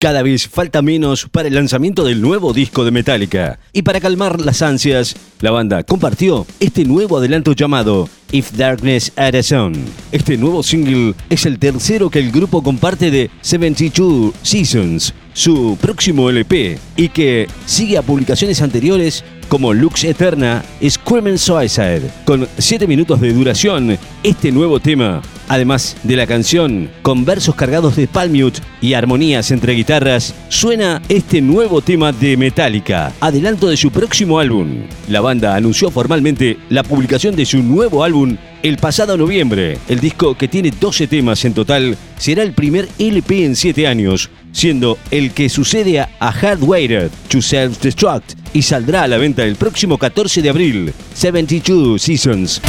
Cada vez falta menos para el lanzamiento del nuevo disco de Metallica. Y para calmar las ansias, la banda compartió este nuevo adelanto llamado If Darkness Had a Son. Este nuevo single es el tercero que el grupo comparte de 72 Seasons, su próximo LP, y que sigue a publicaciones anteriores como Lux Eterna, Screaming Suicide. Con 7 minutos de duración, este nuevo tema, además de la canción con versos cargados de palmute y armonías entre guitarras, suena este nuevo tema de Metallica, adelanto de su próximo álbum. La banda anunció formalmente la publicación de su nuevo álbum el pasado noviembre. El disco, que tiene 12 temas en total, será el primer LP en 7 años, siendo el que sucede a Hardwired to Self-Destruct y saldrá a la venta el próximo 14 de abril. 72 Seasons.